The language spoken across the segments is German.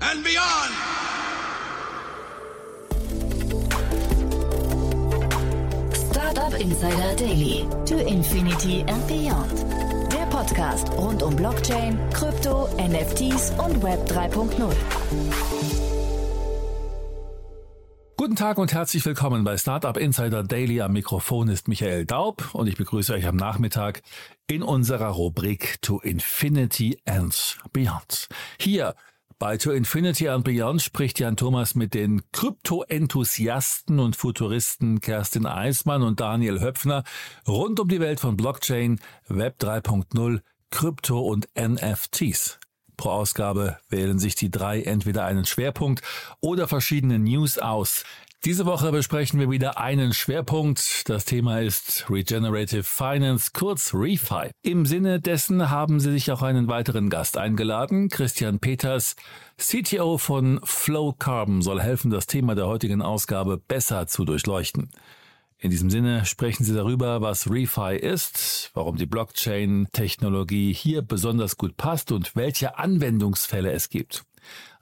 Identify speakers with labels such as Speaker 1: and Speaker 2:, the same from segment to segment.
Speaker 1: and beyond!
Speaker 2: Startup Insider Daily. To Infinity and Beyond. Der Podcast rund um Blockchain, Krypto, NFTs und Web 3.0.
Speaker 3: Guten Tag und herzlich willkommen bei Startup Insider Daily. Am Mikrofon ist Michael Daub und ich begrüße euch am Nachmittag in unserer Rubrik To Infinity and Beyond. Hier bei To Infinity and Beyond spricht Jan Thomas mit den Krypto-Enthusiasten und Futuristen Kerstin Eismann und Daniel Höpfner rund um die Welt von Blockchain, Web 3.0, Krypto und NFTs. Pro Ausgabe wählen sich die drei entweder einen Schwerpunkt oder verschiedene News aus. Diese Woche besprechen wir wieder einen Schwerpunkt. Das Thema ist Regenerative Finance, kurz ReFi. Im Sinne dessen haben sie sich auch einen weiteren Gast eingeladen. Christian Peters, CTO von Flow Carbon, soll helfen, das Thema der heutigen Ausgabe besser zu durchleuchten. In diesem Sinne sprechen Sie darüber, was ReFi ist, warum die Blockchain-Technologie hier besonders gut passt und welche Anwendungsfälle es gibt.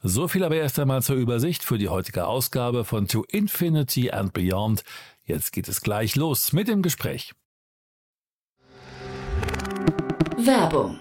Speaker 3: So viel aber erst einmal zur Übersicht für die heutige Ausgabe von To Infinity and Beyond. Jetzt geht es gleich los mit dem Gespräch.
Speaker 2: Werbung.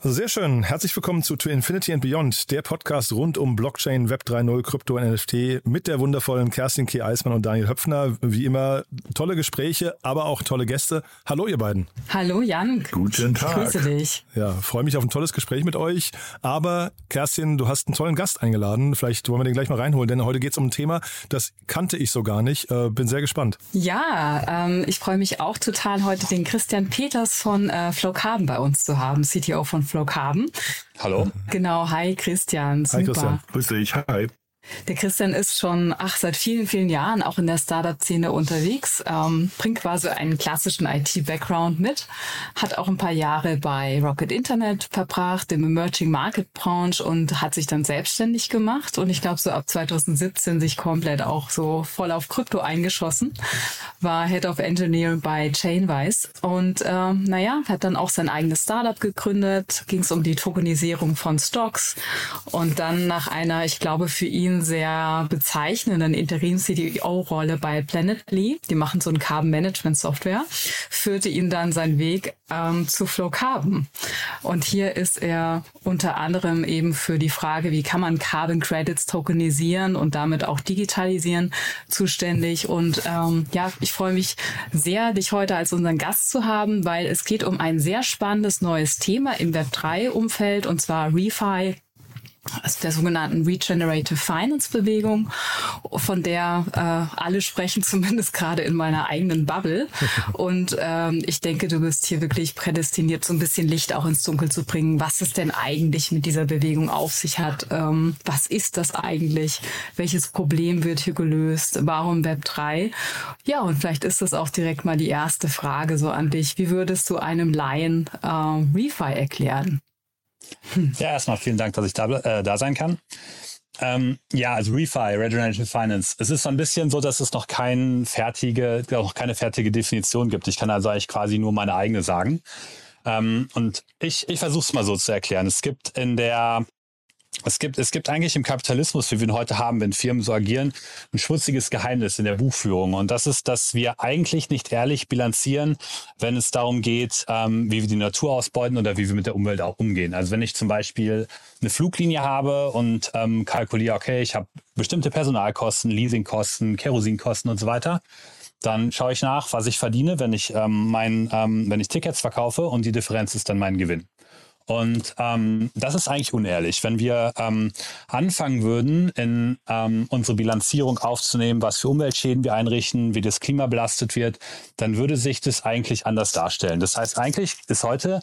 Speaker 4: Sehr schön. Herzlich willkommen zu To Infinity and Beyond, der Podcast rund um Blockchain, Web 3.0, Krypto und NFT mit der wundervollen Kerstin K. Eismann und Daniel Höpfner. Wie immer tolle Gespräche, aber auch tolle Gäste. Hallo ihr beiden.
Speaker 5: Hallo Jan.
Speaker 4: Guten Tag.
Speaker 5: Grüße dich.
Speaker 4: Ja, freue mich auf ein tolles Gespräch mit euch. Aber Kerstin, du hast einen tollen Gast eingeladen. Vielleicht wollen wir den gleich mal reinholen, denn heute geht es um ein Thema, das kannte ich so gar nicht. Äh, bin sehr gespannt.
Speaker 5: Ja, ähm, ich freue mich auch total, heute den Christian Peters von äh, Flow Carbon bei uns zu haben, CTO von Flow Carbon.
Speaker 6: Hallo.
Speaker 5: Genau, hi Christian. Super.
Speaker 4: Hi Christian.
Speaker 6: Grüß dich. Hi.
Speaker 5: Der Christian ist schon ach, seit vielen, vielen Jahren auch in der Startup-Szene unterwegs, ähm, bringt quasi einen klassischen IT-Background mit, hat auch ein paar Jahre bei Rocket Internet verbracht, im Emerging Market Branch und hat sich dann selbstständig gemacht. Und ich glaube so ab 2017 sich komplett auch so voll auf Krypto eingeschossen, war Head of Engineering bei Chainwise. Und ähm, naja, hat dann auch sein eigenes Startup gegründet, ging es um die Tokenisierung von Stocks. Und dann nach einer, ich glaube für ihn sehr bezeichnenden Interim-CDO-Rolle bei Planetly, die machen so ein Carbon-Management-Software, führte ihn dann seinen Weg ähm, zu Flow Carbon. Und hier ist er unter anderem eben für die Frage, wie kann man Carbon Credits tokenisieren und damit auch digitalisieren, zuständig. Und ähm, ja, ich freue mich sehr, dich heute als unseren Gast zu haben, weil es geht um ein sehr spannendes neues Thema im Web3-Umfeld und zwar ReFi also der sogenannten Regenerative Finance Bewegung, von der äh, alle sprechen, zumindest gerade in meiner eigenen Bubble. Und ähm, ich denke, du bist hier wirklich prädestiniert, so ein bisschen Licht auch ins Dunkel zu bringen, was es denn eigentlich mit dieser Bewegung auf sich hat. Ähm, was ist das eigentlich? Welches Problem wird hier gelöst? Warum Web 3? Ja, und vielleicht ist das auch direkt mal die erste Frage so an dich. Wie würdest du einem Laien äh, ReFi erklären?
Speaker 6: Ja, erstmal vielen Dank, dass ich da, äh, da sein kann. Ähm, ja, also ReFi, Regenerative Finance. Es ist so ein bisschen so, dass es noch, kein fertige, noch keine fertige Definition gibt. Ich kann also eigentlich quasi nur meine eigene sagen. Ähm, und ich, ich versuche es mal so zu erklären. Es gibt in der Es gibt, es gibt eigentlich im Kapitalismus, wie wir ihn heute haben, wenn Firmen so agieren, ein schmutziges Geheimnis in der Buchführung. Und das ist, dass wir eigentlich nicht ehrlich bilanzieren, wenn es darum geht, ähm, wie wir die Natur ausbeuten oder wie wir mit der Umwelt auch umgehen. Also wenn ich zum Beispiel eine Fluglinie habe und ähm, kalkuliere, okay, ich habe bestimmte Personalkosten, Leasingkosten, Kerosinkosten und so weiter, dann schaue ich nach, was ich verdiene, wenn ich ähm, mein, ähm, wenn ich Tickets verkaufe und die Differenz ist dann mein Gewinn. Und ähm, das ist eigentlich unehrlich. Wenn wir ähm, anfangen würden, in ähm, unsere Bilanzierung aufzunehmen, was für Umweltschäden wir einrichten, wie das Klima belastet wird, dann würde sich das eigentlich anders darstellen. Das heißt, eigentlich ist heute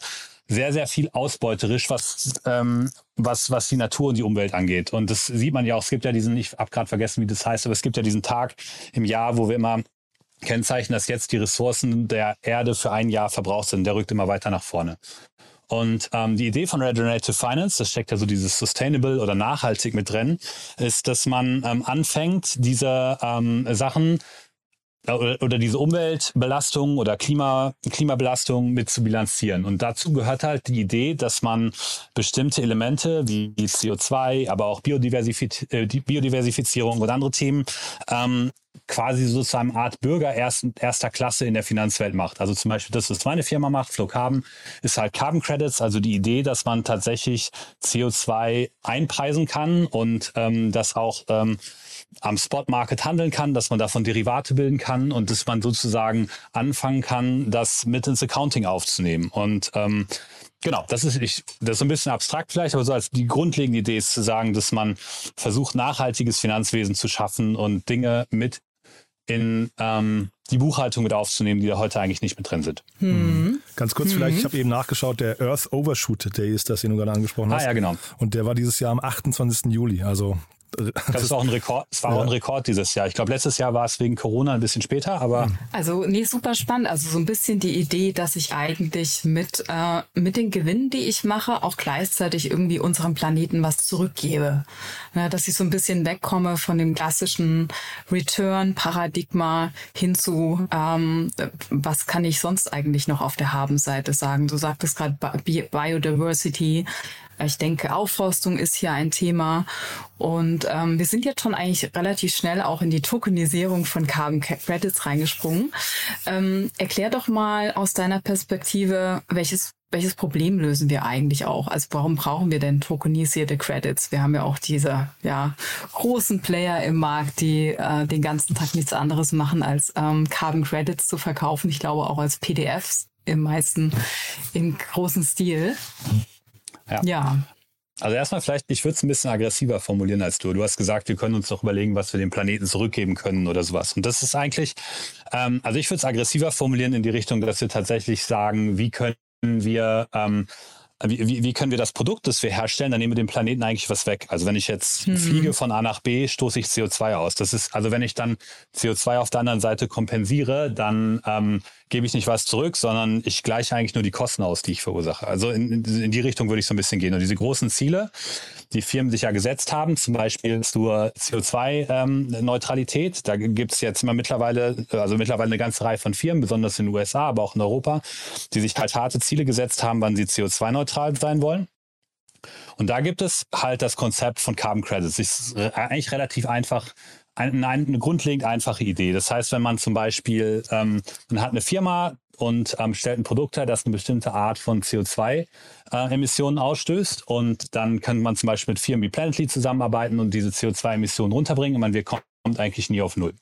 Speaker 6: sehr, sehr viel ausbeuterisch, was, ähm, was, was die Natur und die Umwelt angeht. Und das sieht man ja auch, es gibt ja diesen, ich habe gerade vergessen, wie das heißt, aber es gibt ja diesen Tag im Jahr, wo wir immer kennzeichnen, dass jetzt die Ressourcen der Erde für ein Jahr verbraucht sind. Der rückt immer weiter nach vorne. Und ähm, die Idee von Regenerative Finance, das steckt ja so dieses Sustainable oder nachhaltig mit drin, ist, dass man ähm, anfängt, diese ähm, Sachen oder, diese Umweltbelastung oder Klima, Klimabelastung mit zu bilanzieren. Und dazu gehört halt die Idee, dass man bestimmte Elemente wie CO2, aber auch Biodiversifiz äh, Biodiversifizierung und andere Themen ähm, quasi so zu einem Art Bürger erst, erster Klasse in der Finanzwelt macht. Also zum Beispiel das, was meine Firma macht, Flow Carbon, ist halt Carbon Credits, also die Idee, dass man tatsächlich CO2 einpreisen kann und ähm, das auch ähm, am Spot-Market handeln kann, dass man davon Derivate bilden kann und dass man sozusagen anfangen kann, das mit ins Accounting aufzunehmen. Und ähm, Genau, das ist, ich, das ist ein bisschen abstrakt vielleicht, aber so als die grundlegende Idee ist zu sagen, dass man versucht, nachhaltiges Finanzwesen zu schaffen und Dinge mit in ähm, die Buchhaltung mit aufzunehmen, die da heute eigentlich nicht mit drin sind.
Speaker 4: Hm. Ganz kurz mhm. vielleicht, ich habe eben nachgeschaut, der Earth Overshoot Day ist das, den du gerade angesprochen hast.
Speaker 6: Ah ja, genau.
Speaker 4: Und der war dieses Jahr am 28. Juli, also
Speaker 6: das ist auch ein Rekord. Es war ja. auch ein Rekord dieses Jahr. Ich glaube, letztes Jahr war es wegen Corona ein bisschen später, aber.
Speaker 5: Also, nee, super spannend. Also so ein bisschen die Idee, dass ich eigentlich mit, äh, mit den Gewinnen, die ich mache, auch gleichzeitig irgendwie unserem Planeten was zurückgebe. Ja, dass ich so ein bisschen wegkomme von dem klassischen Return-Paradigma hin zu, ähm, was kann ich sonst eigentlich noch auf der Habenseite sagen? Du sagtest gerade Biodiversity. Ich denke, Aufforstung ist hier ein Thema. Und ähm, wir sind jetzt schon eigentlich relativ schnell auch in die Tokenisierung von Carbon Credits reingesprungen. Ähm, erklär doch mal aus deiner Perspektive, welches welches Problem lösen wir eigentlich auch? Also warum brauchen wir denn tokenisierte Credits? Wir haben ja auch diese ja, großen Player im Markt, die äh, den ganzen Tag nichts anderes machen, als ähm, Carbon Credits zu verkaufen. Ich glaube auch als PDFs im meisten im großen Stil.
Speaker 6: Ja. ja. Also erstmal vielleicht, ich würde es ein bisschen aggressiver formulieren als du. Du hast gesagt, wir können uns doch überlegen, was wir dem Planeten zurückgeben können oder sowas. Und das ist eigentlich, ähm, also ich würde es aggressiver formulieren in die Richtung, dass wir tatsächlich sagen, wie können wir ähm, wie, wie, können wir das Produkt, das wir herstellen, dann nehmen wir dem Planeten eigentlich was weg. Also wenn ich jetzt mhm. fliege von A nach B, stoße ich CO2 aus. Das ist, also wenn ich dann CO2 auf der anderen Seite kompensiere, dann ähm, gebe ich nicht was zurück, sondern ich gleiche eigentlich nur die Kosten aus, die ich verursache. Also in, in die Richtung würde ich so ein bisschen gehen. Und diese großen Ziele, die Firmen sich ja gesetzt haben, zum Beispiel zur CO2-Neutralität, ähm, da gibt es jetzt immer mittlerweile, also mittlerweile eine ganze Reihe von Firmen, besonders in den USA, aber auch in Europa, die sich halt harte Ziele gesetzt haben, wann sie CO2-neutral sein wollen. Und da gibt es halt das Konzept von Carbon Credits. Das ist eigentlich relativ einfach eine, eine grundlegend einfache Idee. Das heißt, wenn man zum Beispiel, ähm, man hat eine Firma und ähm, stellt ein Produkt her, das eine bestimmte Art von CO2-Emissionen äh, ausstößt und dann kann man zum Beispiel mit Firmen wie Planetly zusammenarbeiten und diese CO2-Emissionen runterbringen und man wird, kommt eigentlich nie auf Null.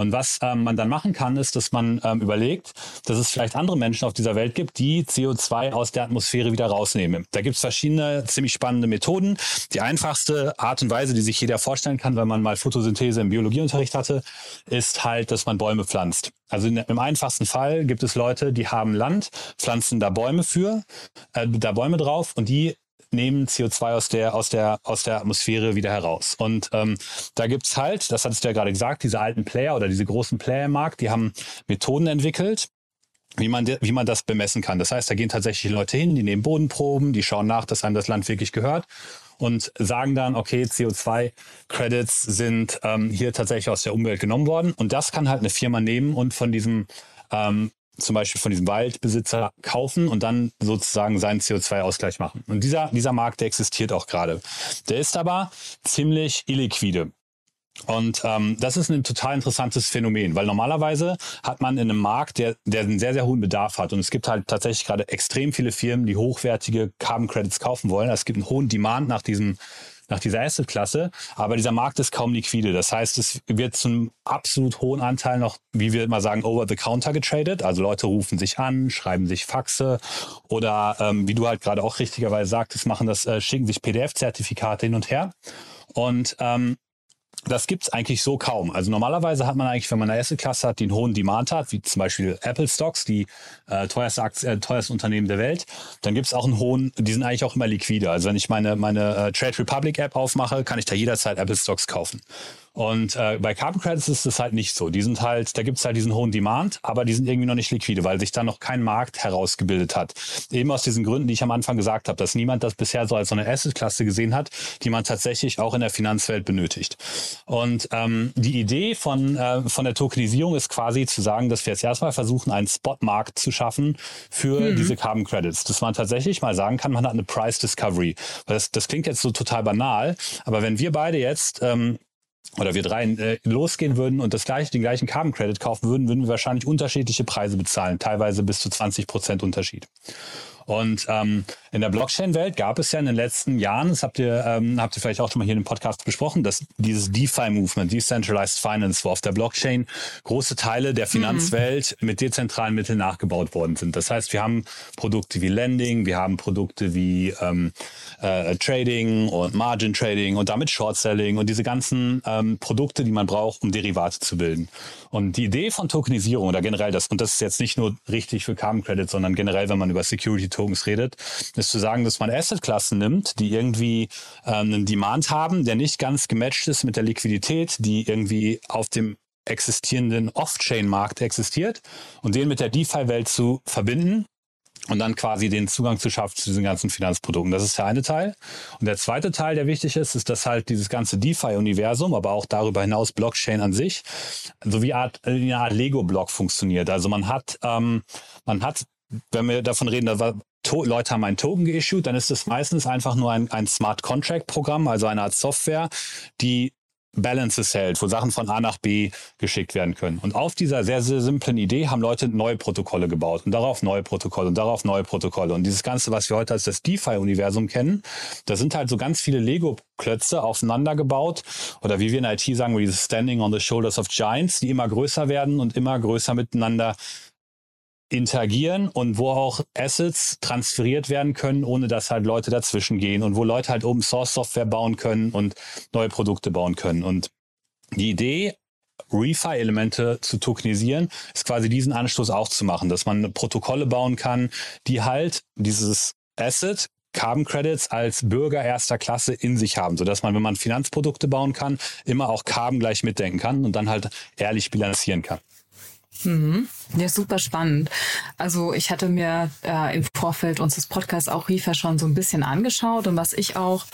Speaker 6: Und was ähm, man dann machen kann, ist, dass man ähm, überlegt, dass es vielleicht andere Menschen auf dieser Welt gibt, die CO2 aus der Atmosphäre wieder rausnehmen. Da gibt es verschiedene ziemlich spannende Methoden. Die einfachste Art und Weise, die sich jeder vorstellen kann, wenn man mal Photosynthese im Biologieunterricht hatte, ist halt, dass man Bäume pflanzt. Also in, im einfachsten Fall gibt es Leute, die haben Land, pflanzen da Bäume für, äh, da Bäume drauf und die nehmen CO2 aus der, aus der, aus der Atmosphäre wieder heraus. Und ähm, da gibt's halt, das hattest du ja gerade gesagt, diese alten Player oder diese großen Player im Markt, die haben Methoden entwickelt, wie man, wie man das bemessen kann. Das heißt, da gehen tatsächlich Leute hin, die nehmen Bodenproben, die schauen nach, dass einem das Land wirklich gehört und sagen dann, okay, CO2-Credits sind ähm, hier tatsächlich aus der Umwelt genommen worden. Und das kann halt eine Firma nehmen und von diesem ähm, zum Beispiel von diesem Waldbesitzer kaufen und dann sozusagen seinen CO2-Ausgleich machen. Und dieser, dieser Markt, der existiert auch gerade. Der ist aber ziemlich illiquide. Und ähm, das ist ein total interessantes Phänomen, weil normalerweise hat man in einem Markt, der, der einen sehr, sehr hohen Bedarf hat. Und es gibt halt tatsächlich gerade extrem viele Firmen, die hochwertige Carbon Credits kaufen wollen. Es gibt einen hohen Demand nach diesem nach dieser Asset-Klasse, aber dieser Markt ist kaum liquide. Das heißt, es wird zum absolut hohen Anteil noch, wie wir immer sagen, over the counter getradet. Also Leute rufen sich an, schreiben sich Faxe oder ähm, wie du halt gerade auch richtigerweise sagtest, machen das, äh, schicken sich PDF-Zertifikate hin und her. Und ähm, das gibt's eigentlich so kaum. Also normalerweise hat man eigentlich, wenn man eine Asset-Klasse hat, die einen hohen Demand hat, wie zum Beispiel Apple Stocks, die äh, teuerste, Aktie, äh, teuerste Unternehmen der Welt, dann gibt's auch einen hohen, die sind eigentlich auch immer liquide. Also wenn ich meine, meine äh, Trade Republic App aufmache, kann ich da jederzeit Apple Stocks kaufen. Und äh, bei Carbon Credits ist das halt nicht so. Die sind halt, da gibt es halt diesen hohen Demand, aber die sind irgendwie noch nicht liquide, weil sich da noch kein Markt herausgebildet hat. Eben aus diesen Gründen, die ich am Anfang gesagt habe, dass niemand das bisher so als so eine Asset-Klasse gesehen hat, die man tatsächlich auch in der Finanzwelt benötigt. Und ähm, die Idee von, äh, von der Tokenisierung ist quasi zu sagen, dass wir jetzt erstmal versuchen, einen Spot-Markt zu schaffen für mhm. diese Carbon Credits. Dass man tatsächlich mal sagen kann, man hat eine Price Discovery. Weil das, das klingt jetzt so total banal, aber wenn wir beide jetzt ähm, oder wir drei äh, losgehen würden und das gleiche, den gleichen Carbon Credit kaufen würden, würden wir wahrscheinlich unterschiedliche Preise bezahlen, teilweise bis zu 20 Prozent Unterschied. Und ähm, in der Blockchain-Welt gab es ja in den letzten Jahren, das habt ihr, ähm, habt ihr vielleicht auch schon mal hier im Podcast besprochen, dass dieses DeFi-Movement, Decentralized Finance, wo auf der Blockchain große Teile der mhm. Finanzwelt mhm. mit dezentralen Mitteln nachgebaut worden sind. Das heißt, wir haben Produkte wie Lending, wir haben Produkte wie ähm, äh, Trading und Margin Trading und damit Short Selling und diese ganzen ähm, Produkte, die man braucht, um Derivate zu bilden. Und die Idee von Tokenisierung oder generell das, und das ist jetzt nicht nur richtig für Carbon Credit, sondern generell, wenn man über Security Tokens redet, ist zu sagen, dass man Asset-Klassen nimmt, die irgendwie ähm, einen Demand haben, der nicht ganz gematcht ist mit der Liquidität, die irgendwie auf dem existierenden Off-Chain-Markt existiert und den mit der DeFi-Welt zu verbinden und dann quasi den Zugang zu schaffen zu diesen ganzen Finanzprodukten. Das ist der eine Teil. Und der zweite Teil, der wichtig ist, ist, dass halt dieses ganze DeFi-Universum, aber auch darüber hinaus Blockchain an sich, so wie eine Art, eine Art Lego-Block funktioniert. Also man hat, ähm, man hat wenn wir davon reden, da Leute haben einen Token geissued, dann ist es meistens einfach nur ein, ein Smart Contract Programm, also eine Art Software, die Balances hält, wo Sachen von A nach B geschickt werden können. Und auf dieser sehr, sehr simplen Idee haben Leute neue Protokolle gebaut und darauf neue Protokolle und darauf neue Protokolle. Und dieses Ganze, was wir heute als das DeFi-Universum kennen, da sind halt so ganz viele Lego-Klötze aufeinander gebaut oder wie wir in IT sagen, dieses Standing on the Shoulders of Giants, die immer größer werden und immer größer miteinander interagieren und wo auch Assets transferiert werden können, ohne dass halt Leute dazwischen gehen und wo Leute halt Open Source Software bauen können und neue Produkte bauen können. Und die Idee, ReFi-Elemente zu tokenisieren, ist quasi diesen Anstoß auch zu machen, dass man Protokolle bauen kann, die halt dieses Asset Carbon Credits als Bürger erster Klasse in sich haben, sodass man, wenn man Finanzprodukte bauen kann, immer auch Carbon gleich mitdenken kann und dann halt ehrlich bilanzieren kann.
Speaker 5: Mhm. Ja, super spannend. Also ich hatte mir äh, im Vorfeld unseres Podcasts auch RIFA schon so ein bisschen angeschaut und was ich auch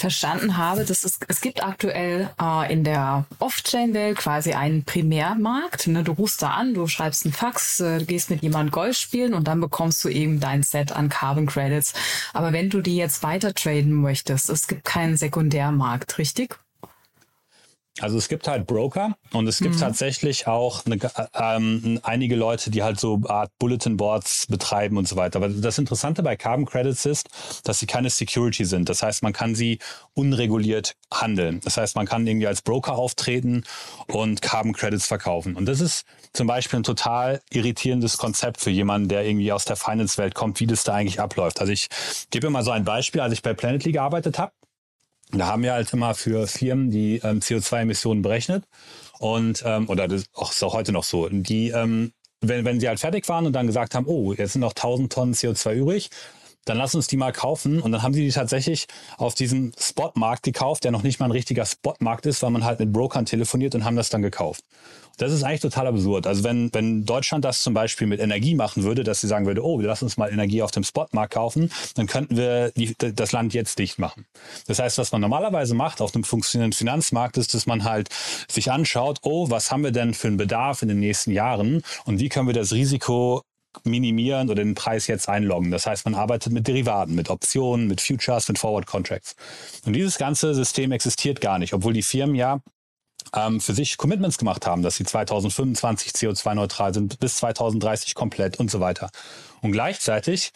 Speaker 5: verstanden habe, dass es, es gibt aktuell äh, in der Off-Chain-Welt quasi einen Primärmarkt. Ne? Du rufst da an, du schreibst einen Fax, äh, gehst mit jemandem Golf spielen und dann bekommst du eben dein Set an Carbon Credits. Aber wenn du die jetzt weiter traden möchtest, es gibt keinen Sekundärmarkt, richtig?
Speaker 6: Also es gibt halt Broker und es gibt mhm. tatsächlich auch eine, ähm, einige Leute, die halt so Art Bulletin Boards betreiben und so weiter. Aber das Interessante bei Carbon Credits ist, dass sie keine Security sind. Das heißt, man kann sie unreguliert handeln. Das heißt, man kann irgendwie als Broker auftreten und Carbon Credits verkaufen. Und das ist zum Beispiel ein total irritierendes Konzept für jemanden, der irgendwie aus der Finance-Welt kommt, wie das da eigentlich abläuft. Also ich gebe mal so ein Beispiel, als ich bei Planetly gearbeitet habe da haben wir halt immer für Firmen die ähm, CO2-Emissionen berechnet und ähm, oder das auch ist auch heute noch so. Die, ähm, wenn, wenn sie halt fertig waren und dann gesagt haben, oh, jetzt sind noch 1000 Tonnen CO2 übrig, dann lass uns die mal kaufen. Und dann haben sie die tatsächlich auf diesem Spotmarkt gekauft, der noch nicht mal ein richtiger Spotmarkt ist, weil man halt mit Brokern telefoniert und haben das dann gekauft. Das ist eigentlich total absurd. Also wenn, wenn Deutschland das zum Beispiel mit Energie machen würde, dass sie sagen würde, oh, wir lassen uns mal Energie auf dem Spotmarkt kaufen, dann könnten wir die, das Land jetzt dicht machen. Das heißt, was man normalerweise macht auf einem funktionierenden Finanzmarkt, ist, dass man halt sich anschaut, oh, was haben wir denn für einen Bedarf in den nächsten Jahren und wie können wir das Risiko minimieren oder den Preis jetzt einloggen. Das heißt, man arbeitet mit Derivaten, mit Optionen, mit Futures, mit Forward Contracts. Und dieses ganze System existiert gar nicht, obwohl die Firmen ja ähm, für sich Commitments gemacht haben, dass sie 2025 CO2-neutral sind, bis 2030 komplett und so weiter. Und gleichzeitig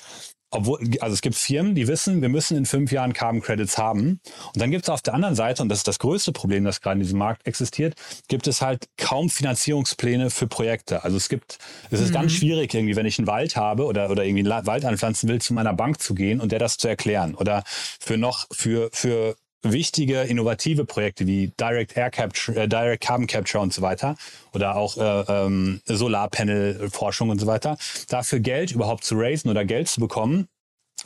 Speaker 6: obwohl, also es gibt Firmen, die wissen, wir müssen in fünf Jahren Carbon Credits haben. Und dann gibt es auf der anderen Seite, und das ist das größte Problem, das gerade in diesem Markt existiert, gibt es halt kaum Finanzierungspläne für Projekte. Also es gibt, es ist mhm. ganz schwierig, irgendwie, wenn ich einen Wald habe oder, oder irgendwie einen Wald anpflanzen will, zu meiner Bank zu gehen und der das zu erklären. Oder für noch, für, für wichtige innovative Projekte wie Direct Air Capture, äh, Direct Carbon Capture und so weiter oder auch äh, ähm, Solarpanel Forschung und so weiter, dafür Geld überhaupt zu raisen oder Geld zu bekommen,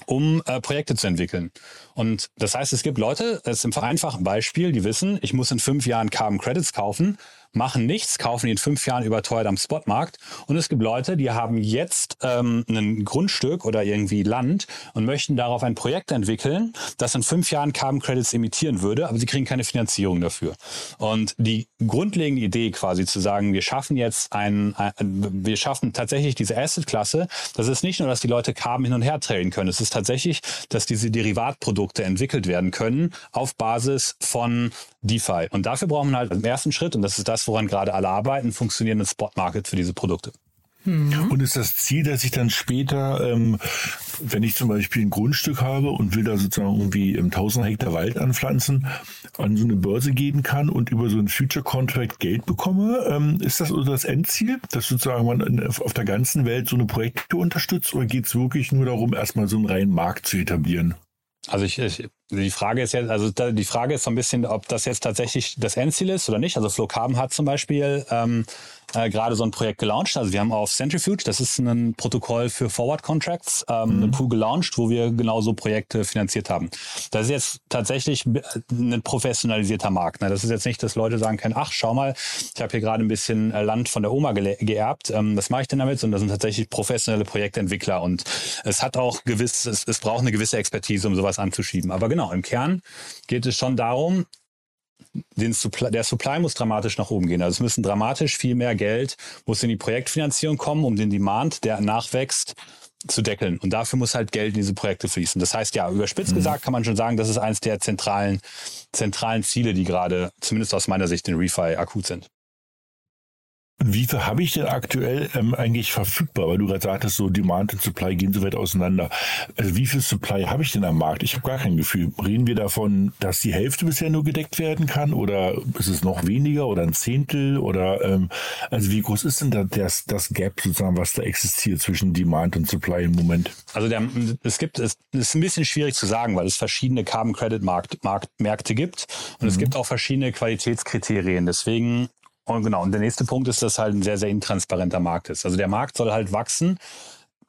Speaker 6: um äh, Projekte zu entwickeln. Und das heißt, es gibt Leute, das ist im vereinfachten Beispiel, die wissen, ich muss in fünf Jahren Carbon Credits kaufen machen nichts, kaufen in fünf Jahren überteuert am Spotmarkt. Und es gibt Leute, die haben jetzt ähm, ein Grundstück oder irgendwie Land und möchten darauf ein Projekt entwickeln, das in fünf Jahren Carbon Credits emittieren würde, aber sie kriegen keine Finanzierung dafür. Und die grundlegende Idee quasi zu sagen, wir schaffen jetzt ein, ein wir schaffen tatsächlich diese Asset-Klasse, das ist nicht nur, dass die Leute Carbon hin und her traden können, es ist tatsächlich, dass diese Derivatprodukte entwickelt werden können auf Basis von DeFi. Und dafür brauchen wir halt im ersten Schritt, und das ist das, woran gerade alle arbeiten, funktionierenden Spot-Market für diese Produkte.
Speaker 4: Mhm. Und ist das Ziel, dass ich dann später, ähm, wenn ich zum Beispiel ein Grundstück habe und will da sozusagen irgendwie 1000 Hektar Wald anpflanzen, an so eine Börse gehen kann und über so ein Future Contract Geld bekomme? Ähm, ist das also das Endziel, dass sozusagen man auf der ganzen Welt so eine Projekte unterstützt oder geht es wirklich nur darum, erstmal so einen reinen Markt zu etablieren?
Speaker 6: Also ich, ich, die Frage ist jetzt, also die Frage ist so ein bisschen, ob das jetzt tatsächlich das Endziel ist oder nicht. Also Flo Carbon hat zum Beispiel ähm, äh, gerade so ein Projekt gelauncht. Also wir haben auf Centrifuge, das ist ein Protokoll für Forward Contracts, ähm, mhm. einen Pool gelauncht, wo wir genau so Projekte finanziert haben. Das ist jetzt tatsächlich ein professionalisierter Markt. Ne? Das ist jetzt nicht, dass Leute sagen können, ach, schau mal, ich habe hier gerade ein bisschen äh, Land von der Oma ge geerbt. Ähm, was mache ich denn damit? Sondern das sind tatsächlich professionelle Projektentwickler und es hat auch gewiss, es, es braucht eine gewisse Expertise, um sowas anzuschieben. Aber genau, im Kern geht es schon darum, den Supply, der Supply muss dramatisch nach oben gehen. Also es müssen dramatisch viel mehr Geld, muss in die Projektfinanzierung kommen, um den Demand, der nachwächst, zu deckeln. Und dafür muss halt Geld in diese Projekte fließen. Das heißt, ja, überspitzt mhm. gesagt kann man schon sagen, das ist eines der zentralen, zentralen Ziele, die gerade, zumindest aus meiner Sicht, in Refi akut sind.
Speaker 4: Wie viel habe ich denn aktuell ähm, eigentlich verfügbar? Weil du gerade sagtest, so Demand und Supply gehen so weit auseinander. Also wie viel Supply habe ich denn am Markt? Ich habe gar kein Gefühl. Reden wir davon, dass die Hälfte bisher nur gedeckt werden kann oder ist es noch weniger oder ein Zehntel oder ähm, also wie groß ist denn da das, das Gap sozusagen, was da existiert zwischen Demand und Supply im Moment?
Speaker 6: Also der, es gibt es ist ein bisschen schwierig zu sagen, weil es verschiedene Carbon Credit Markt, Markt Märkte gibt und mhm. es gibt auch verschiedene Qualitätskriterien. Deswegen und genau, und der nächste Punkt ist, dass halt ein sehr, sehr intransparenter Markt ist. Also der Markt soll halt wachsen.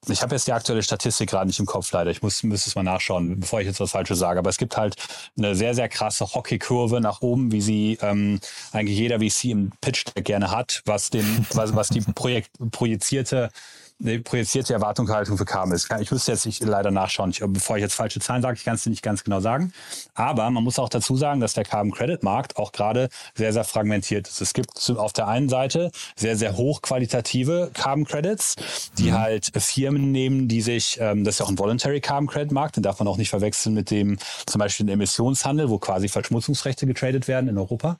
Speaker 6: Ich habe jetzt die aktuelle Statistik gerade nicht im Kopf leider. Ich muss, müsste es mal nachschauen, bevor ich jetzt was Falsches sage. Aber es gibt halt eine sehr, sehr krasse Hockeykurve nach oben, wie sie ähm, eigentlich jeder VC im Pitch gerne hat, was den, was, was die Projekt, projizierte eine projizierte Erwartungshaltung für Carbon ist. Ich müsste jetzt nicht leider nachschauen. Ich, bevor ich jetzt falsche Zahlen sage, ich kann es nicht ganz genau sagen. Aber man muss auch dazu sagen, dass der Carbon Credit Markt auch gerade sehr, sehr fragmentiert ist. Es gibt auf der einen Seite sehr, sehr hochqualitative Carbon Credits, die mhm. halt Firmen nehmen, die sich, ähm, das ist ja auch ein Voluntary Carbon Credit Markt, den darf man auch nicht verwechseln mit dem zum Beispiel den Emissionshandel, wo quasi Verschmutzungsrechte getradet werden in Europa.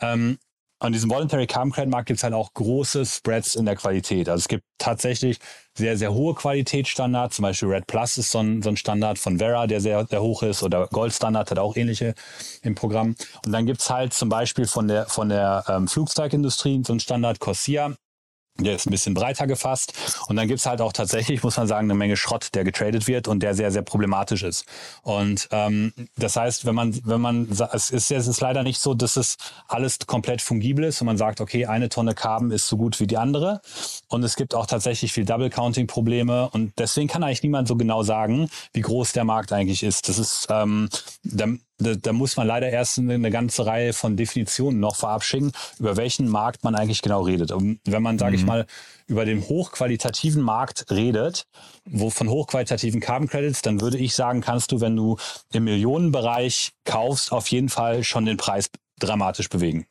Speaker 6: Ähm, an diesem Voluntary Carbon Credit Markt gibt es halt auch große Spreads in der Qualität. Also es gibt tatsächlich sehr, sehr hohe Qualitätsstandards. Zum Beispiel Red Plus ist so ein, so ein Standard von Vera, der sehr, sehr hoch ist. Oder Gold Standard hat auch ähnliche im Programm. Und dann gibt es halt zum Beispiel von der, von der ähm, Flugzeugindustrie so ein Standard Corsia. Der ist ein bisschen breiter gefasst. Und dann gibt es halt auch tatsächlich, muss man sagen, eine Menge Schrott, der getradet wird und der sehr, sehr problematisch ist. Und ähm, das heißt, wenn man, wenn man, es ist, es ist leider nicht so, dass es alles komplett fungibel ist und man sagt, okay, eine Tonne Carbon ist so gut wie die andere. Und es gibt auch tatsächlich viel Double-Counting-Probleme. Und deswegen kann eigentlich niemand so genau sagen, wie groß der Markt eigentlich ist. Das ist, ähm, da, da muss man leider erst eine, eine ganze Reihe von Definitionen noch verabschieden, über welchen Markt man eigentlich genau redet. Und wenn man, sage mhm. ich mal, über den hochqualitativen Markt redet, wo von hochqualitativen Carbon Credits, dann würde ich sagen, kannst du, wenn du im Millionenbereich kaufst, auf jeden Fall schon den Preis dramatisch bewegen.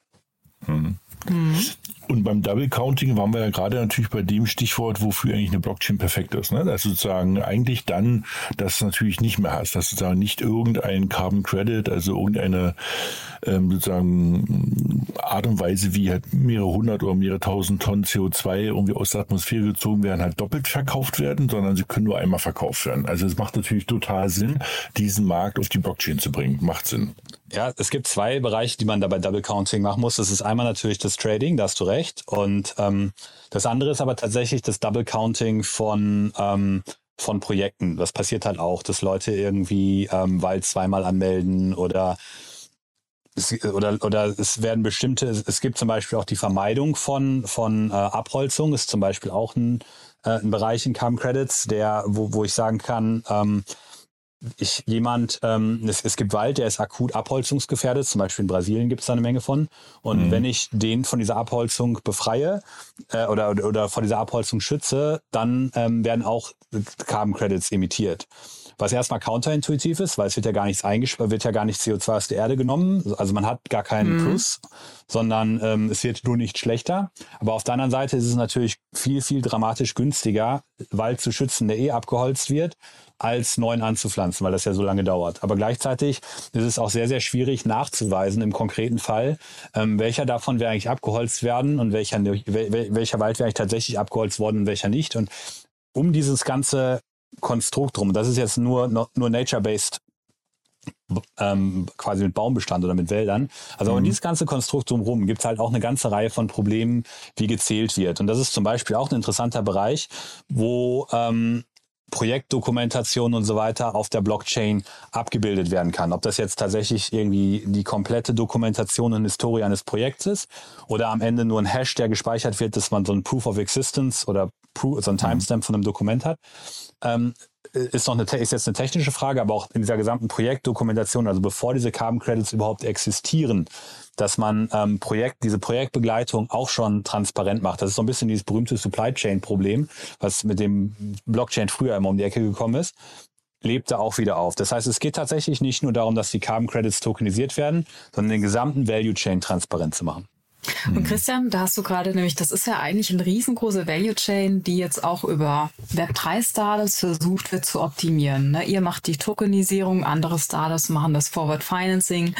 Speaker 7: Mhm. Mhm. Und beim Double Counting waren wir ja gerade natürlich bei dem Stichwort, wofür eigentlich eine Blockchain perfekt ist. Ne? Das sozusagen eigentlich dann, dass du natürlich nicht mehr hast, dass sozusagen nicht irgendein Carbon Credit, also irgendeine ähm, sozusagen Art und Weise, wie halt mehrere hundert oder mehrere tausend Tonnen CO2 irgendwie aus der Atmosphäre gezogen werden, halt doppelt verkauft werden, sondern sie können nur einmal verkauft werden. Also es macht natürlich total Sinn, diesen Markt auf die Blockchain zu bringen. Macht Sinn.
Speaker 6: Ja, es gibt zwei Bereiche, die man da bei Double Counting machen muss. Das ist einmal natürlich das Trading, da hast du recht. Und ähm, das andere ist aber tatsächlich das Double Counting von, ähm, von Projekten. Das passiert halt auch, dass Leute irgendwie ähm, Wald zweimal anmelden oder es, oder, oder es werden bestimmte, es gibt zum Beispiel auch die Vermeidung von, von äh, Abholzung, ist zum Beispiel auch ein, äh, ein Bereich in Carbon Credits, der, wo, wo ich sagen kann, ähm, ich jemand, ähm, es, es gibt Wald, der ist akut abholzungsgefährdet, zum Beispiel in Brasilien gibt es da eine Menge von. Und mhm. wenn ich den von dieser Abholzung befreie äh, oder, oder, von dieser Abholzung schütze, dann ähm, werden auch Carbon Credits emittiert. Was erstmal counterintuitiv ist, weil es wird ja gar nichts eingesperrt, wird ja gar nicht CO2 aus der Erde genommen. Also man hat gar keinen mhm. Plus, sondern ähm, es wird nur nicht schlechter. Aber auf der anderen Seite ist es natürlich viel, viel dramatisch günstiger, Wald zu schützen, der eh abgeholzt wird, als neuen anzupflanzen, weil das ja so lange dauert. Aber gleichzeitig ist es auch sehr, sehr schwierig nachzuweisen im konkreten Fall, ähm, welcher davon wäre eigentlich abgeholzt werden und welcher, welcher Wald wäre eigentlich tatsächlich abgeholzt worden und welcher nicht. Und um dieses ganze Konstrukt drum. Das ist jetzt nur, nur nature-based ähm, quasi mit Baumbestand oder mit Wäldern. Also mhm. in dieses ganze Konstrukt drumherum gibt es halt auch eine ganze Reihe von Problemen, wie gezählt wird. Und das ist zum Beispiel auch ein interessanter Bereich, wo ähm, Projektdokumentation und so weiter auf der Blockchain abgebildet werden kann. Ob das jetzt tatsächlich irgendwie die komplette Dokumentation und Historie eines Projekts ist oder am Ende nur ein Hash, der gespeichert wird, dass man so ein Proof of Existence oder so ein Timestamp von einem Dokument hat. Ähm, ist noch eine, ist jetzt eine technische Frage, aber auch in dieser gesamten Projektdokumentation, also bevor diese Carbon Credits überhaupt existieren, dass man ähm, Projekt, diese Projektbegleitung auch schon transparent macht. Das ist so ein bisschen dieses berühmte Supply Chain Problem, was mit dem Blockchain früher immer um die Ecke gekommen ist lebt da auch wieder auf. Das heißt, es geht tatsächlich nicht nur darum, dass die Carbon Credits tokenisiert werden, sondern den gesamten Value Chain transparent zu machen.
Speaker 5: Und Christian, da hast du gerade nämlich, das ist ja eigentlich eine riesengroße Value Chain, die jetzt auch über Web3-Startups versucht wird zu optimieren. Ne? Ihr macht die Tokenisierung, andere Startups machen das Forward Financing.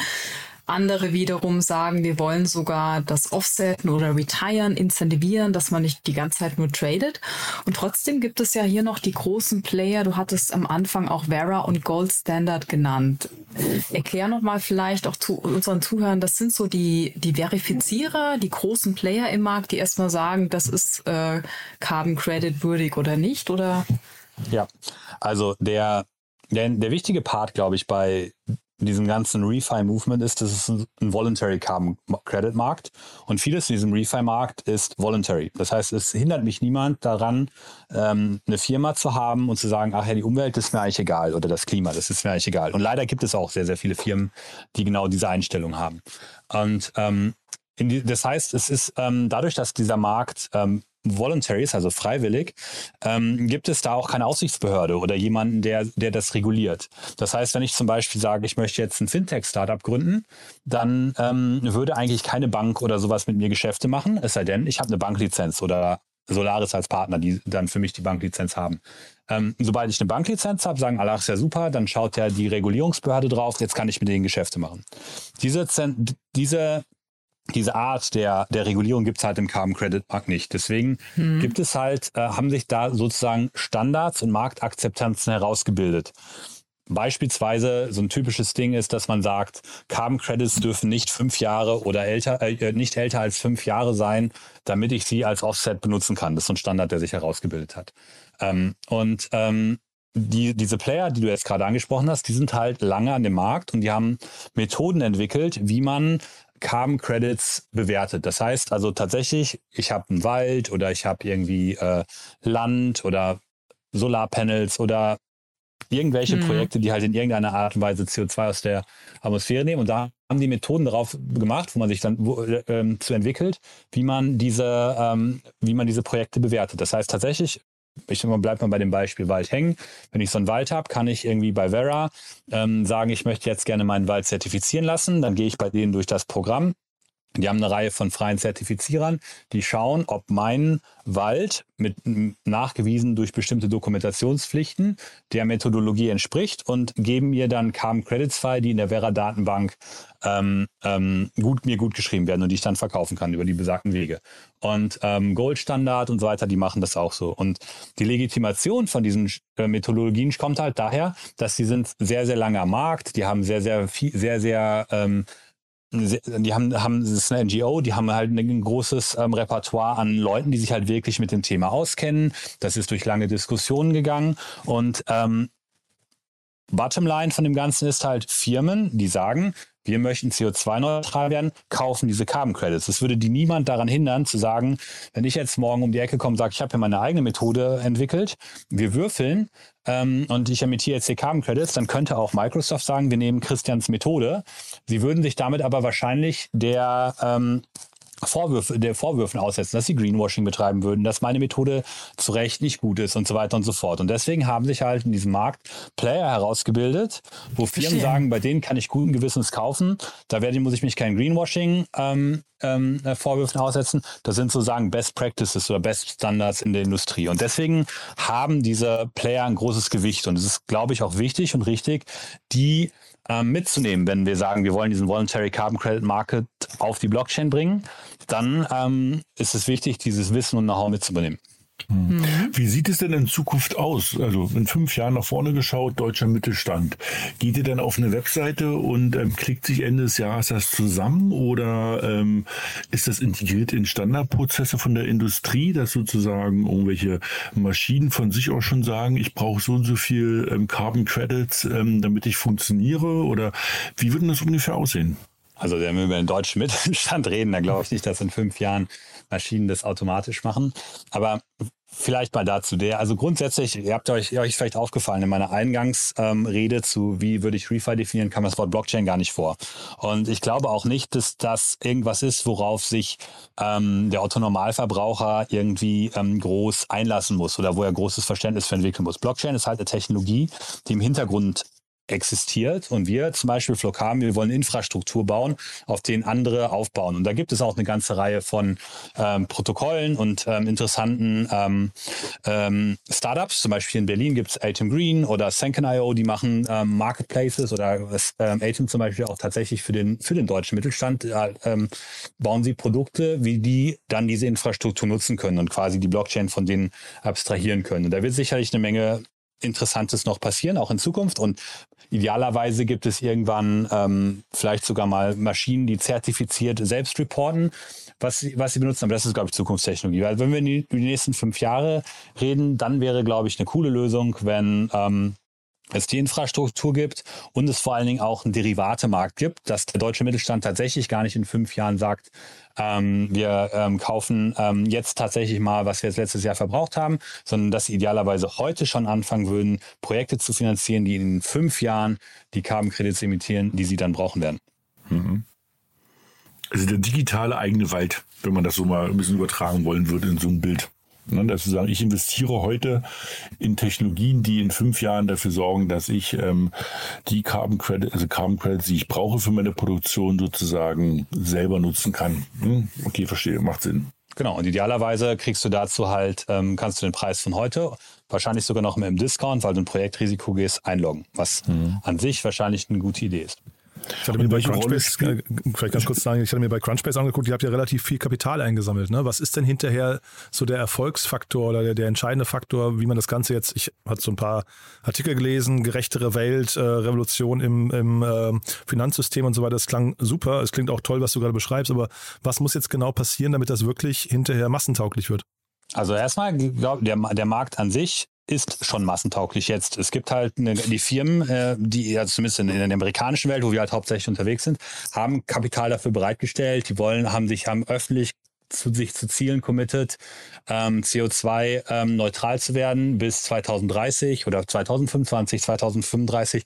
Speaker 5: Andere wiederum sagen, wir wollen sogar das Offsetten oder Retiren incentivieren, dass man nicht die ganze Zeit nur tradet. Und trotzdem gibt es ja hier noch die großen Player. Du hattest am Anfang auch Vera und Gold Standard genannt. Erklär nochmal vielleicht auch zu unseren Zuhörern, das sind so die, die Verifizierer, die großen Player im Markt, die erstmal sagen, das ist äh, Carbon Credit würdig oder nicht, oder?
Speaker 6: Ja, also der, der, der wichtige Part, glaube ich, bei diesem ganzen Refi-Movement ist, das ist ein, ein Voluntary Carbon Credit Markt und vieles in diesem Refi-Markt ist voluntary. Das heißt, es hindert mich niemand daran, ähm, eine Firma zu haben und zu sagen, ach ja, die Umwelt ist mir eigentlich egal oder das Klima, das ist mir eigentlich egal. Und leider gibt es auch sehr, sehr viele Firmen, die genau diese Einstellung haben. Und ähm, die, das heißt, es ist ähm, dadurch, dass dieser Markt ähm, voluntary ist, also freiwillig, ähm, gibt es da auch keine Aussichtsbehörde oder jemanden, der, der das reguliert. Das heißt, wenn ich zum Beispiel sage, ich möchte jetzt ein Fintech-Startup gründen, dann ähm, würde eigentlich keine Bank oder sowas mit mir Geschäfte machen, es sei denn, ich habe eine Banklizenz oder Solaris als Partner, die dann für mich die Banklizenz haben. Ähm, sobald ich eine Banklizenz habe, sagen alle, ach, ist ja super, dann schaut ja die Regulierungsbehörde drauf, jetzt kann ich mit denen Geschäfte machen. Diese, diese diese Art der, der Regulierung gibt es halt im Carbon Credit Markt nicht. Deswegen hm. gibt es halt, äh, haben sich da sozusagen Standards und Marktakzeptanzen herausgebildet. Beispielsweise so ein typisches Ding ist, dass man sagt, Carbon Credits dürfen nicht fünf Jahre oder älter, äh, nicht älter als fünf Jahre sein, damit ich sie als Offset benutzen kann. Das ist so ein Standard, der sich herausgebildet hat. Ähm, und ähm, die, diese Player, die du jetzt gerade angesprochen hast, die sind halt lange an dem Markt und die haben Methoden entwickelt, wie man Carbon Credits bewertet. Das heißt also tatsächlich, ich habe einen Wald oder ich habe irgendwie äh, Land oder Solarpanels oder irgendwelche mhm. Projekte, die halt in irgendeiner Art und Weise CO2 aus der Atmosphäre nehmen. Und da haben die Methoden darauf gemacht, wo man sich dann wo, äh, ähm, zu entwickelt, wie man diese, ähm, wie man diese Projekte bewertet. Das heißt tatsächlich, ich bleibe mal bei dem Beispiel Wald hängen. Wenn ich so einen Wald habe, kann ich irgendwie bei Vera ähm, sagen, ich möchte jetzt gerne meinen Wald zertifizieren lassen. Dann gehe ich bei denen durch das Programm die haben eine Reihe von freien Zertifizierern, die schauen, ob mein Wald mit nachgewiesen durch bestimmte Dokumentationspflichten der Methodologie entspricht und geben mir dann Carbon Credits frei, die in der Vera-Datenbank ähm, ähm, gut, mir gut geschrieben werden und die ich dann verkaufen kann über die besagten Wege. Und ähm, Goldstandard und so weiter, die machen das auch so. Und die Legitimation von diesen äh, Methodologien kommt halt daher, dass sie sind sehr, sehr lange am Markt, die haben sehr, sehr viel, sehr, sehr ähm, die haben, haben, das ist eine NGO, die haben halt ein großes ähm, Repertoire an Leuten, die sich halt wirklich mit dem Thema auskennen. Das ist durch lange Diskussionen gegangen und ähm, Bottomline von dem Ganzen ist halt Firmen, die sagen, wir möchten CO2-neutral werden, kaufen diese Carbon Credits. Das würde die niemand daran hindern, zu sagen, wenn ich jetzt morgen um die Ecke komme und sage, ich habe ja meine eigene Methode entwickelt, wir würfeln ähm, und ich emittiere jetzt die Carbon Credits, dann könnte auch Microsoft sagen, wir nehmen Christians Methode. Sie würden sich damit aber wahrscheinlich der ähm, Vorwürfe, der Vorwürfen aussetzen, dass sie Greenwashing betreiben würden, dass meine Methode zu Recht nicht gut ist und so weiter und so fort. Und deswegen haben sich halt in diesem Markt Player herausgebildet, wo Firmen Verstehen. sagen, bei denen kann ich guten Gewissens kaufen. Da werde, muss ich mich kein Greenwashing ähm, ähm, äh, Vorwürfen aussetzen. Das sind sozusagen Best Practices oder Best Standards in der Industrie. Und deswegen haben diese Player ein großes Gewicht. Und es ist, glaube ich, auch wichtig und richtig, die ähm, mitzunehmen, wenn wir sagen, wir wollen diesen Voluntary Carbon Credit Market auf die Blockchain bringen, dann ähm, ist es wichtig, dieses Wissen und Know-how mitzunehmen.
Speaker 7: Mhm. Wie sieht es denn in Zukunft aus? Also in fünf Jahren nach vorne geschaut, deutscher Mittelstand. Geht ihr dann auf eine Webseite und ähm, klickt sich Ende des Jahres das zusammen oder ähm, ist das integriert in Standardprozesse von der Industrie, dass sozusagen irgendwelche Maschinen von sich auch schon sagen, ich brauche so und so viel ähm, Carbon Credits, ähm, damit ich funktioniere? Oder wie würde das ungefähr aussehen?
Speaker 6: Also wenn wir über den deutschen Mittelstand reden, dann glaube ich nicht, dass in fünf Jahren Maschinen das automatisch machen. Aber vielleicht mal dazu der, also grundsätzlich, ihr habt euch, ihr euch vielleicht aufgefallen, in meiner Eingangsrede ähm, zu, wie würde ich ReFi definieren, kam das Wort Blockchain gar nicht vor. Und ich glaube auch nicht, dass das irgendwas ist, worauf sich ähm, der Autonormalverbraucher irgendwie ähm, groß einlassen muss oder wo er großes Verständnis für entwickeln muss. Blockchain ist halt eine Technologie, die im Hintergrund existiert und wir zum Beispiel Flocam, wir wollen Infrastruktur bauen, auf denen andere aufbauen. Und da gibt es auch eine ganze Reihe von ähm, Protokollen und ähm, interessanten ähm, ähm, Startups. Zum Beispiel in Berlin gibt es Atom Green oder Senken.io, die machen ähm, Marketplaces oder ähm, Atom zum Beispiel auch tatsächlich für den, für den deutschen Mittelstand äh, bauen sie Produkte, wie die dann diese Infrastruktur nutzen können und quasi die Blockchain von denen abstrahieren können. Und da wird sicherlich eine Menge Interessantes noch passieren, auch in Zukunft. Und idealerweise gibt es irgendwann ähm, vielleicht sogar mal Maschinen, die zertifiziert selbst reporten, was, sie, was sie benutzen. Aber das ist, glaube ich, Zukunftstechnologie. Weil wenn wir in die, die nächsten fünf Jahre reden, dann wäre, glaube ich, eine coole Lösung, wenn ähm, es die Infrastruktur gibt und es vor allen Dingen auch einen Derivatemarkt gibt, dass der deutsche Mittelstand tatsächlich gar nicht in fünf Jahren sagt, ähm, wir ähm, kaufen ähm, jetzt tatsächlich mal, was wir jetzt letztes Jahr verbraucht haben, sondern dass sie idealerweise heute schon anfangen würden, Projekte zu finanzieren, die in fünf Jahren die Carbon Credits imitieren, die sie dann brauchen werden. Mhm.
Speaker 7: Also der digitale eigene Wald, wenn man das so mal ein bisschen übertragen wollen würde in so ein Bild. Ne, dass wir sagen, ich investiere heute in Technologien, die in fünf Jahren dafür sorgen, dass ich ähm, die Carbon Credit, also Carbon Credits, die ich brauche für meine Produktion sozusagen selber nutzen kann. Hm? Okay, verstehe, macht Sinn.
Speaker 6: Genau, und idealerweise kriegst du dazu halt, ähm, kannst du den Preis von heute, wahrscheinlich sogar noch mit dem Discount, weil du ein Projektrisiko gehst, einloggen, was mhm. an sich wahrscheinlich eine gute Idee ist.
Speaker 4: Ich hatte mir bei Crunchbase, äh, vielleicht ganz kurz sagen, ich hatte mir bei Crunchbase angeguckt, ihr habt ja relativ viel Kapital eingesammelt. Ne? Was ist denn hinterher so der Erfolgsfaktor oder der, der entscheidende Faktor, wie man das Ganze jetzt, ich hatte so ein paar Artikel gelesen, gerechtere Welt, äh, Revolution im, im äh, Finanzsystem und so weiter. Das klang super. Es klingt auch toll, was du gerade beschreibst, aber was muss jetzt genau passieren, damit das wirklich hinterher massentauglich wird?
Speaker 6: Also erstmal, glaube der, der Markt an sich ist schon massentauglich jetzt. Es gibt halt eine, die Firmen, äh, die also zumindest in, in, der amerikanischen Welt, wo wir halt hauptsächlich unterwegs sind, haben Kapital dafür bereitgestellt. Die wollen, haben sich, haben öffentlich zu sich zu Zielen committed, ähm, CO2 ähm, neutral zu werden bis 2030 oder 2025, 2035.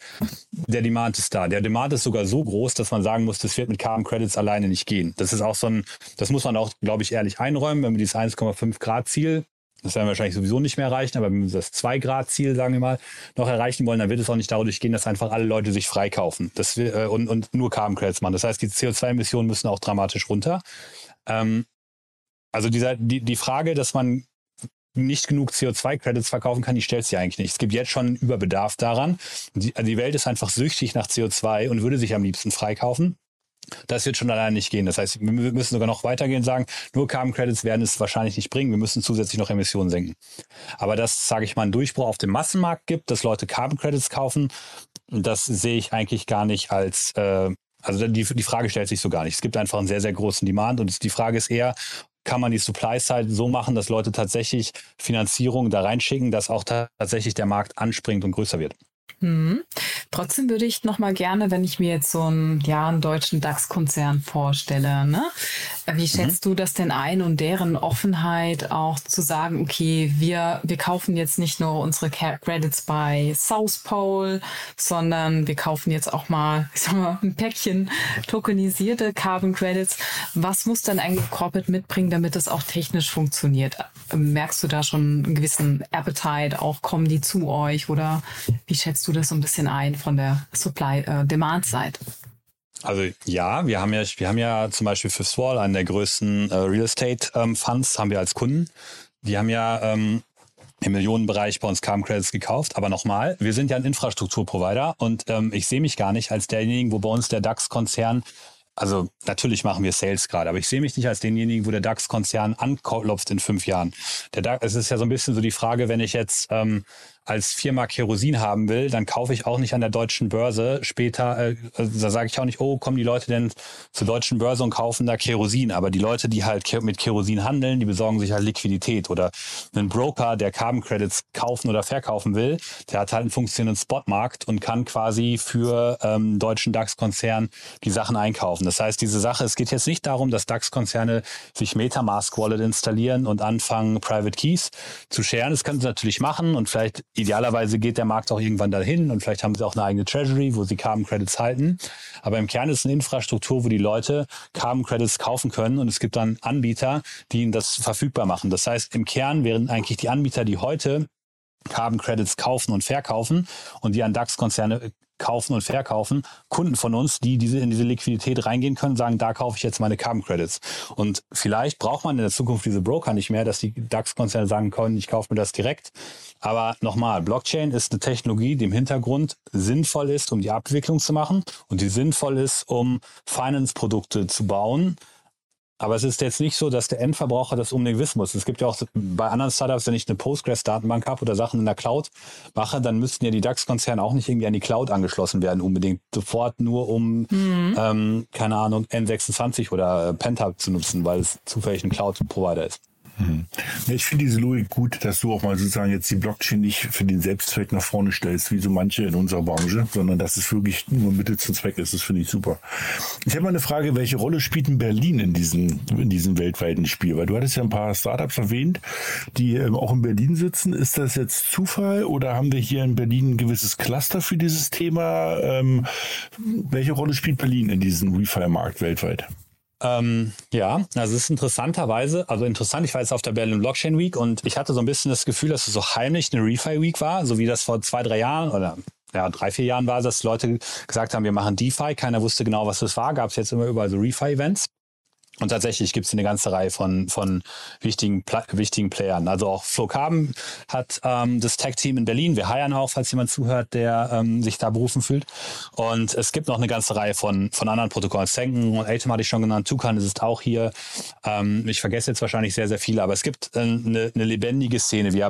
Speaker 6: Der Demand ist da. Der Demand ist sogar so groß, dass man sagen muss, das wird mit Carbon Credits alleine nicht gehen. Das ist auch so ein, das muss man auch, glaube ich, ehrlich einräumen, wenn wir dieses 1,5 Grad Ziel das werden wir wahrscheinlich sowieso nicht mehr erreichen, aber wenn wir das 2-Grad-Ziel, sagen wir mal, noch erreichen wollen, dann wird es auch nicht dadurch gehen, dass einfach alle Leute sich freikaufen das, äh, und, und nur Carbon Credits machen. Das heißt, die CO2-Emissionen müssen auch dramatisch runter. Ähm, also dieser, die, die Frage, dass man nicht genug CO2-Credits verkaufen kann, die stellt sich eigentlich nicht. Es gibt jetzt schon Überbedarf daran. Die, die Welt ist einfach süchtig nach CO2 und würde sich am liebsten freikaufen. Das wird schon alleine nicht gehen. Das heißt, wir müssen sogar noch weitergehen und sagen, nur Carbon Credits werden es wahrscheinlich nicht bringen. Wir müssen zusätzlich noch Emissionen senken. Aber dass, sage ich mal, einen Durchbruch auf dem Massenmarkt gibt, dass Leute Carbon Credits kaufen, das sehe ich eigentlich gar nicht als, äh, also die, die Frage stellt sich so gar nicht. Es gibt einfach einen sehr, sehr großen Demand und die Frage ist eher, kann man die Supply-Side so machen, dass Leute tatsächlich Finanzierung da reinschicken, dass auch tatsächlich der Markt anspringt und größer wird.
Speaker 5: Hm. Trotzdem würde ich noch mal gerne, wenn ich mir jetzt so einen, ja, einen deutschen DAX-Konzern vorstelle, ne? Wie mhm. schätzt mhm. du das denn ein und deren Offenheit auch zu sagen, okay, wir, wir kaufen jetzt nicht nur unsere Credits bei South Pole, sondern wir kaufen jetzt auch mal, ich sag mal, ein Päckchen tokenisierte Carbon Credits. Was muss dann eigentlich Corporate mitbringen, damit das auch technisch funktioniert? Merkst du da schon einen gewissen Appetite? Auch kommen die zu euch oder wie schätzt du du das so ein bisschen ein von der Supply-Demand-Seite?
Speaker 6: Äh, also ja, wir haben ja, wir haben ja zum Beispiel für Swall, einen der größten äh, Real Estate ähm, Funds, haben wir als Kunden. Die haben ja ähm, im Millionenbereich bei uns Carbon Credits gekauft. Aber nochmal, wir sind ja ein Infrastrukturprovider und ähm, ich sehe mich gar nicht als derjenige, wo bei uns der DAX-Konzern also natürlich machen wir Sales gerade, aber ich sehe mich nicht als denjenigen, wo der DAX-Konzern anklopft in fünf Jahren. Der DAX, es ist ja so ein bisschen so die Frage, wenn ich jetzt ähm, als Firma Kerosin haben will, dann kaufe ich auch nicht an der deutschen Börse später, äh, also da sage ich auch nicht, oh, kommen die Leute denn zur deutschen Börse und kaufen da Kerosin. Aber die Leute, die halt mit Kerosin handeln, die besorgen sich halt Liquidität. Oder ein Broker, der Carbon Credits kaufen oder verkaufen will, der hat halt einen funktionierenden Spotmarkt und kann quasi für ähm, deutschen DAX-Konzern die Sachen einkaufen. Das heißt, diese Sache, es geht jetzt nicht darum, dass DAX-Konzerne sich Metamask Wallet installieren und anfangen, Private Keys zu scheren. Das können sie natürlich machen und vielleicht idealerweise geht der Markt auch irgendwann dahin und vielleicht haben sie auch eine eigene Treasury, wo sie Carbon Credits halten. Aber im Kern ist es eine Infrastruktur, wo die Leute Carbon Credits kaufen können und es gibt dann Anbieter, die ihnen das verfügbar machen. Das heißt, im Kern wären eigentlich die Anbieter, die heute Carbon Credits kaufen und verkaufen und die an DAX-Konzerne kaufen und verkaufen, Kunden von uns, die diese, in diese Liquidität reingehen können, sagen, da kaufe ich jetzt meine Carbon Credits. Und vielleicht braucht man in der Zukunft diese Broker nicht mehr, dass die DAX-Konzerne sagen können, ich kaufe mir das direkt. Aber nochmal, Blockchain ist eine Technologie, die im Hintergrund sinnvoll ist, um die Abwicklung zu machen und die sinnvoll ist, um Finance-Produkte zu bauen, aber es ist jetzt nicht so, dass der Endverbraucher das unbedingt wissen muss. Es gibt ja auch bei anderen Startups, wenn ich eine Postgres-Datenbank habe oder Sachen in der Cloud mache, dann müssten ja die DAX-Konzerne auch nicht irgendwie an die Cloud angeschlossen werden, unbedingt sofort nur um, mhm. ähm, keine Ahnung, N26 oder Penta zu nutzen, weil es zufällig ein Cloud-Provider ist.
Speaker 7: Hm. Ich finde diese Logik gut, dass du auch mal sozusagen jetzt die Blockchain nicht für den Selbstzweck nach vorne stellst, wie so manche in unserer Branche, sondern dass es wirklich nur Mittel zum Zweck ist. Das finde ich super. Ich habe mal eine Frage, welche Rolle spielt in Berlin in diesem, in diesem weltweiten Spiel? Weil du hattest ja ein paar Startups erwähnt, die ähm, auch in Berlin sitzen. Ist das jetzt Zufall oder haben wir hier in Berlin ein gewisses Cluster für dieses Thema? Ähm, welche Rolle spielt Berlin in diesem Refi-Markt weltweit?
Speaker 6: Ähm, ja, also es ist interessanterweise, also interessant, ich war jetzt auf der Berlin Blockchain Week und ich hatte so ein bisschen das Gefühl, dass es so heimlich eine Refi Week war, so wie das vor zwei, drei Jahren oder ja, drei, vier Jahren war, dass Leute gesagt haben, wir machen DeFi, keiner wusste genau, was das war, gab es jetzt immer überall so Refi-Events. Und tatsächlich gibt es eine ganze Reihe von, von wichtigen, wichtigen Playern. Also auch Flo Carbon hat ähm, das Tech-Team in Berlin. Wir heiern auch, falls jemand zuhört, der ähm, sich da berufen fühlt. Und es gibt noch eine ganze Reihe von, von anderen Protokollen. Senken und Atom hatte ich schon genannt. Tukan ist auch hier. Ähm, ich vergesse jetzt wahrscheinlich sehr, sehr viele, aber es gibt äh, eine, eine lebendige Szene. Wir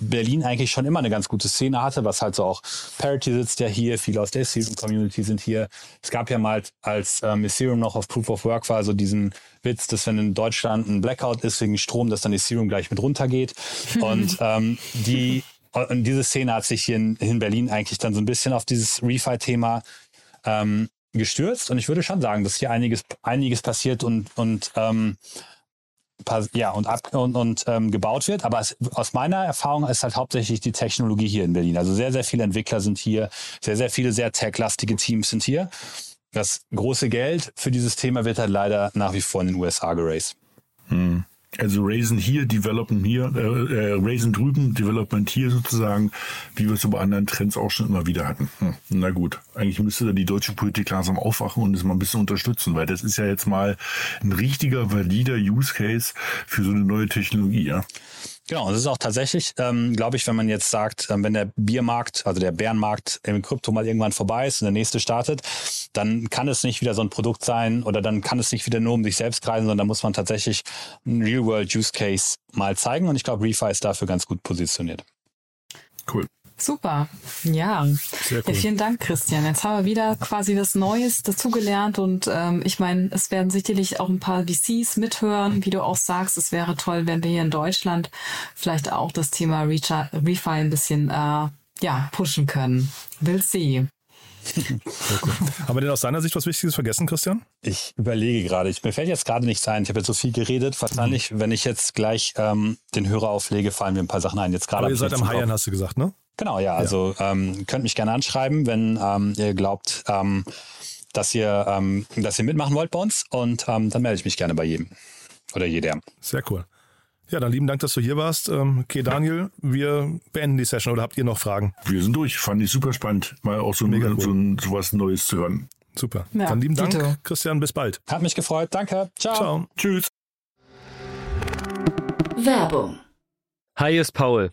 Speaker 6: Berlin eigentlich schon immer eine ganz gute Szene hatte, was halt so auch Parity sitzt ja hier, viele aus der Ethereum Community sind hier. Es gab ja mal, als ähm, Ethereum noch auf Proof of Work war, so diesen Witz, dass wenn in Deutschland ein Blackout ist wegen Strom, dass dann Ethereum gleich mit runtergeht. Und ähm, die und diese Szene hat sich hier in, in Berlin eigentlich dann so ein bisschen auf dieses Refi-Thema ähm, gestürzt. Und ich würde schon sagen, dass hier einiges, einiges passiert und, und ähm, ja, und, ab, und, und ähm, gebaut wird. Aber es, aus meiner Erfahrung ist halt hauptsächlich die Technologie hier in Berlin. Also sehr, sehr viele Entwickler sind hier, sehr, sehr viele sehr tech-lastige Teams sind hier. Das große Geld für dieses Thema wird halt leider nach wie vor in den USA geraced.
Speaker 7: Hm. Also Raisin hier, Development hier, äh, äh, Raisin drüben, Development hier sozusagen, wie wir es bei anderen Trends auch schon immer wieder hatten. Hm, na gut, eigentlich müsste da die deutsche Politik langsam aufwachen und es mal ein bisschen unterstützen, weil das ist ja jetzt mal ein richtiger, valider Use Case für so eine neue Technologie, ja.
Speaker 6: Genau, es ist auch tatsächlich, ähm, glaube ich, wenn man jetzt sagt, ähm, wenn der Biermarkt, also der Bärenmarkt im Krypto mal irgendwann vorbei ist und der nächste startet, dann kann es nicht wieder so ein Produkt sein oder dann kann es nicht wieder nur um sich selbst kreisen, sondern muss man tatsächlich einen Real-World-Use-Case mal zeigen und ich glaube, Refi ist dafür ganz gut positioniert.
Speaker 7: Cool.
Speaker 5: Super, ja. Sehr cool. ja. Vielen Dank, Christian. Jetzt haben wir wieder quasi was Neues dazugelernt und ähm, ich meine, es werden sicherlich auch ein paar VCs mithören, wie du auch sagst. Es wäre toll, wenn wir hier in Deutschland vielleicht auch das Thema Refi ein bisschen äh, ja, pushen können. We'll see.
Speaker 4: Cool. Haben wir denn aus deiner Sicht was Wichtiges vergessen, Christian?
Speaker 6: Ich überlege gerade. Ich, mir fällt jetzt gerade nichts ein. Ich habe jetzt so viel geredet. Wahrscheinlich, mhm. wenn ich jetzt gleich ähm, den Hörer auflege, fallen mir ein paar Sachen ein. Jetzt gerade.
Speaker 4: Aber ihr seid am Heiern, hast du gesagt, ne?
Speaker 6: Genau, ja. Also ja. Ähm, könnt mich gerne anschreiben, wenn ähm, ihr glaubt, ähm, dass ihr, ähm, dass ihr mitmachen wollt bei uns. Und ähm, dann melde ich mich gerne bei jedem oder jeder.
Speaker 4: Sehr cool. Ja, dann lieben Dank, dass du hier warst. Ähm, okay, Daniel, wir beenden die Session oder habt ihr noch Fragen?
Speaker 7: Wir sind durch. Fand ich super spannend, mal auch so, Mega cool. so, so was Neues zu hören.
Speaker 4: Super. Ja, dann lieben Dank, Tito. Christian. Bis bald.
Speaker 6: Hat mich gefreut. Danke. Ciao. Ciao.
Speaker 4: Tschüss.
Speaker 8: Werbung. Hi, ist Paul.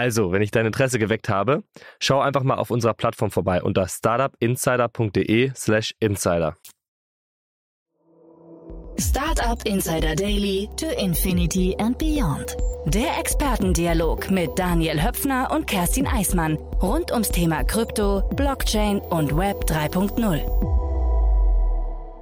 Speaker 8: Also, wenn ich dein Interesse geweckt habe, schau einfach mal auf unserer Plattform vorbei unter startupinsider.de/slash insider.
Speaker 2: Startup Insider Daily to Infinity and Beyond. Der Expertendialog mit Daniel Höpfner und Kerstin Eismann rund ums Thema Krypto, Blockchain und Web 3.0.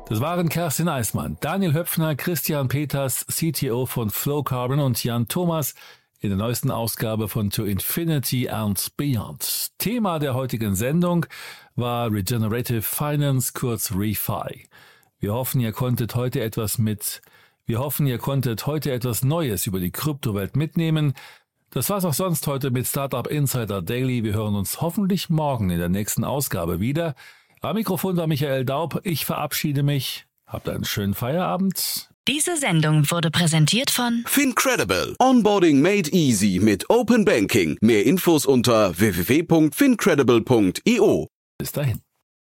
Speaker 3: Das waren Kerstin Eismann, Daniel Höpfner, Christian Peters, CTO von Flow Carbon und Jan Thomas, in der neuesten Ausgabe von To Infinity and Beyond. Thema der heutigen Sendung war Regenerative Finance, kurz ReFi. Wir hoffen, ihr konntet heute etwas mit, wir hoffen, ihr konntet heute etwas Neues über die Kryptowelt mitnehmen. Das war's auch sonst heute mit Startup Insider Daily. Wir hören uns hoffentlich morgen in der nächsten Ausgabe wieder. Am Mikrofon war Michael Daub. Ich verabschiede mich. Habt einen schönen Feierabend.
Speaker 2: Diese Sendung wurde präsentiert von
Speaker 9: Fincredible. Onboarding made easy mit Open Banking. Mehr Infos unter www.fincredible.io.
Speaker 3: Bis dahin.